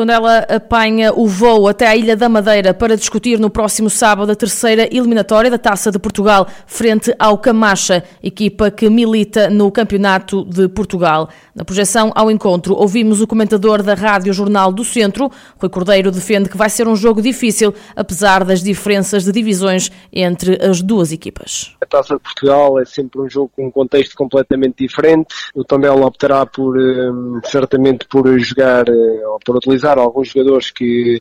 Tondela apanha o voo até à Ilha da Madeira para discutir no próximo sábado a terceira eliminatória da Taça de Portugal frente ao Camacha, equipa que milita no Campeonato de Portugal. Na projeção ao encontro, ouvimos o comentador da Rádio Jornal do Centro, Rui Cordeiro, defende que vai ser um jogo difícil, apesar das diferenças de divisões entre as duas equipas. A Taça de Portugal é sempre um jogo com um contexto completamente diferente. O Tondela optará por, eh, certamente, por jogar eh, ou por utilizar alguns jogadores que,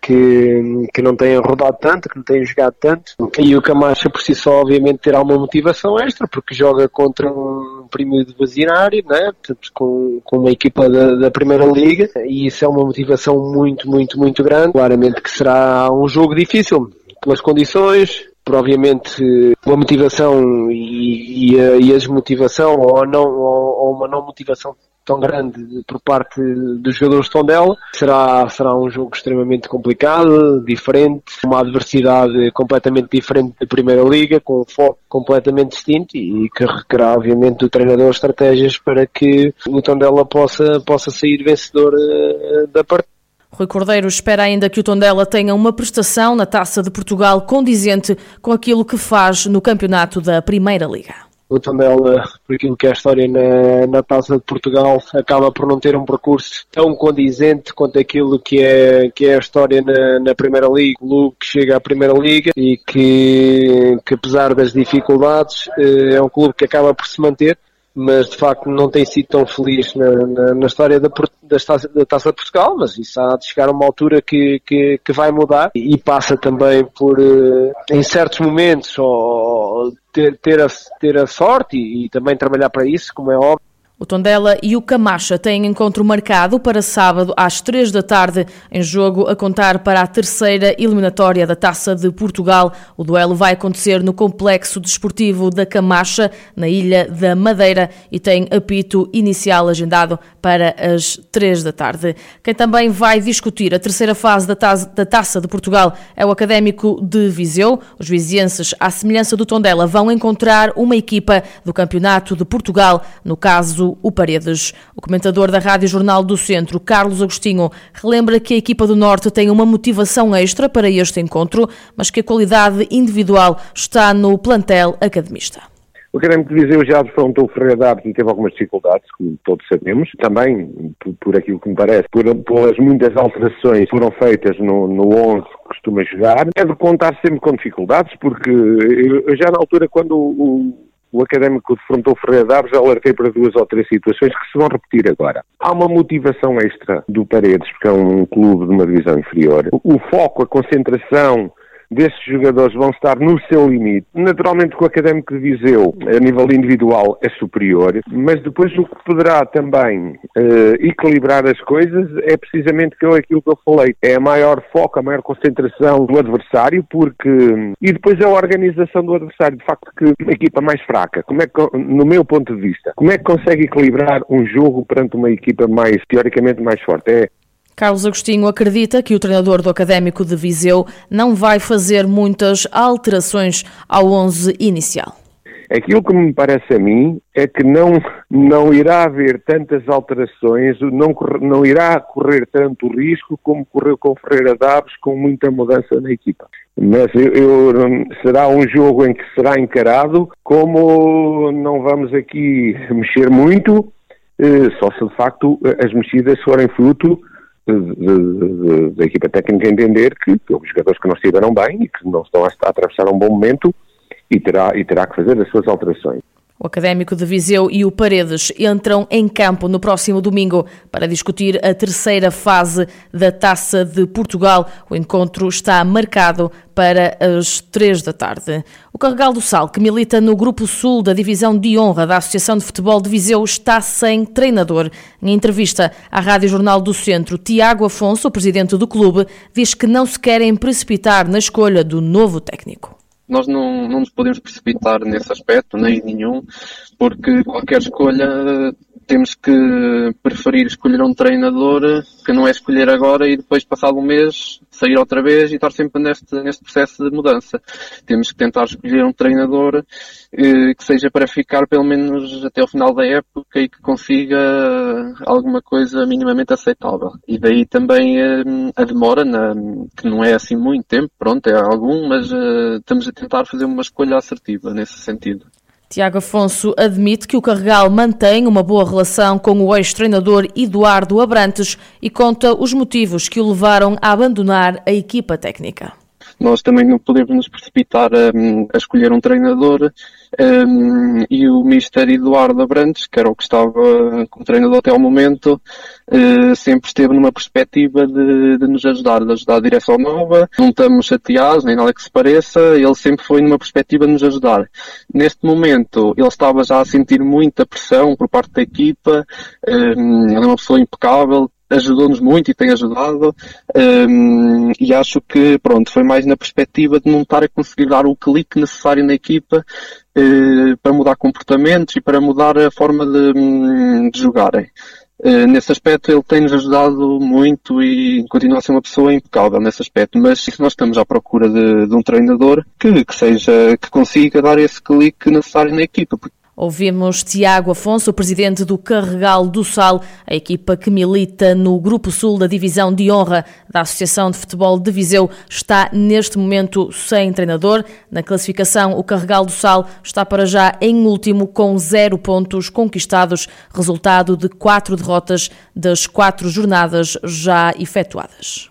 que, que não têm rodado tanto, que não têm jogado tanto. E o Camacha por si só, obviamente, terá uma motivação extra, porque joga contra um primo de Vazinário, né? Portanto, com, com uma equipa da, da Primeira Liga, e isso é uma motivação muito, muito, muito grande. Claramente que será um jogo difícil, pelas condições, por obviamente uma motivação e, e, a, e a desmotivação ou, não, ou, ou uma não motivação tão grande por parte dos jogadores de Tondela. Será, será um jogo extremamente complicado, diferente, uma adversidade completamente diferente da Primeira Liga, com um foco completamente distinto e que requerá, obviamente, do treinador estratégias para que o Tondela possa, possa sair vencedor eh, da partida. Rui Cordeiro espera ainda que o Tondela tenha uma prestação na Taça de Portugal condizente com aquilo que faz no campeonato da Primeira Liga o Tondela, por aquilo que é a história na, na Taça de Portugal, acaba por não ter um percurso tão condizente quanto aquilo que é, que é a história na, na Primeira Liga. O clube que chega à Primeira Liga e que, que apesar das dificuldades, eh, é um clube que acaba por se manter mas de facto não tem sido tão feliz na, na, na história da, da, taça, da Taça de Portugal, mas isso há de chegar a uma altura que, que, que vai mudar e passa também por, eh, em certos momentos, ter, ter, a, ter a sorte e, e também trabalhar para isso, como é óbvio. O Tondela e o Camacha têm encontro marcado para sábado às três da tarde, em jogo a contar para a terceira eliminatória da Taça de Portugal. O duelo vai acontecer no Complexo Desportivo da Camacha, na Ilha da Madeira, e tem apito inicial agendado para as três da tarde. Quem também vai discutir a terceira fase da Taça, de Portugal é o Académico de Viseu. Os vizienses, à semelhança do Tondela, vão encontrar uma equipa do Campeonato de Portugal, no caso o Paredes. O comentador da Rádio Jornal do Centro, Carlos Agostinho, relembra que a equipa do Norte tem uma motivação extra para este encontro, mas que a qualidade individual está no plantel academista. O Académico de Viseu já defrontou o Ferreira Daves e teve algumas dificuldades, como todos sabemos. Também, por, por aquilo que me parece, por, pelas muitas alterações que foram feitas no, no 11 que costuma jogar. É de contar sempre com dificuldades, porque eu, já na altura, quando o, o académico defrontou Ferreira Daves, alertei para duas ou três situações que se vão repetir agora. Há uma motivação extra do Paredes, porque é um clube de uma divisão inferior. O foco, a concentração, desses jogadores vão estar no seu limite. Naturalmente que o Académico de Viseu, a nível individual, é superior, mas depois o que poderá também uh, equilibrar as coisas é precisamente aquilo que eu falei. É a maior foco, a maior concentração do adversário, porque... E depois é a organização do adversário. De facto, que uma equipa mais fraca, como é que, no meu ponto de vista, como é que consegue equilibrar um jogo perante uma equipa mais, teoricamente, mais forte? É Carlos Agostinho acredita que o treinador do Académico de Viseu não vai fazer muitas alterações ao 11 inicial. Aquilo que me parece a mim é que não, não irá haver tantas alterações, não, não irá correr tanto risco como correu com Ferreira Daves, com muita mudança na equipa. Mas eu, eu, será um jogo em que será encarado como não vamos aqui mexer muito, eh, só se de facto as mexidas forem fruto da equipa técnica entender que, houve jogadores que não estiveram bem e que não estão a, a atravessar um bom momento e terá, e terá que fazer as suas alterações. O Académico de Viseu e o Paredes entram em campo no próximo domingo para discutir a terceira fase da Taça de Portugal. O encontro está marcado para as três da tarde. O Carregal do Sal, que milita no Grupo Sul da Divisão de Honra da Associação de Futebol de Viseu, está sem treinador. Em entrevista à Rádio Jornal do Centro, Tiago Afonso, o presidente do clube, diz que não se querem precipitar na escolha do novo técnico nós não, não nos podemos precipitar nesse aspecto, nem nenhum, porque qualquer escolha temos que preferir escolher um treinador que não é escolher agora e depois, passado um mês, sair outra vez e estar sempre neste, neste processo de mudança. Temos que tentar escolher um treinador eh, que seja para ficar pelo menos até o final da época e que consiga alguma coisa minimamente aceitável. E daí também eh, a demora, na, que não é assim muito tempo, pronto, é algum, mas eh, estamos a tentar fazer uma escolha assertiva nesse sentido. Tiago Afonso admite que o Carregal mantém uma boa relação com o ex-treinador Eduardo Abrantes e conta os motivos que o levaram a abandonar a equipa técnica. Nós também não podemos nos precipitar a, a escolher um treinador um, e o Mister Eduardo Abrantes, que era o que estava como treinador até ao momento, uh, sempre esteve numa perspectiva de, de, nos ajudar, de ajudar a direção nova. Não estamos chateados, nem nada que se pareça, ele sempre foi numa perspectiva de nos ajudar. Neste momento, ele estava já a sentir muita pressão por parte da equipa, um, ele é uma pessoa impecável, ajudou-nos muito e tem ajudado um, e acho que pronto foi mais na perspectiva de não estar a conseguir dar o clique necessário na equipa uh, para mudar comportamentos e para mudar a forma de, hum, de jogarem. Uh, nesse aspecto ele tem-nos ajudado muito e continua a ser uma pessoa impecável nesse aspecto, mas se nós estamos à procura de, de um treinador que, que seja, que consiga dar esse clique necessário na equipa, porque Ouvimos Tiago Afonso, presidente do Carregal do Sal, a equipa que milita no Grupo Sul da Divisão de Honra da Associação de Futebol de Viseu, está neste momento sem treinador. Na classificação, o Carregal do Sal está para já em último com zero pontos conquistados, resultado de quatro derrotas das quatro jornadas já efetuadas.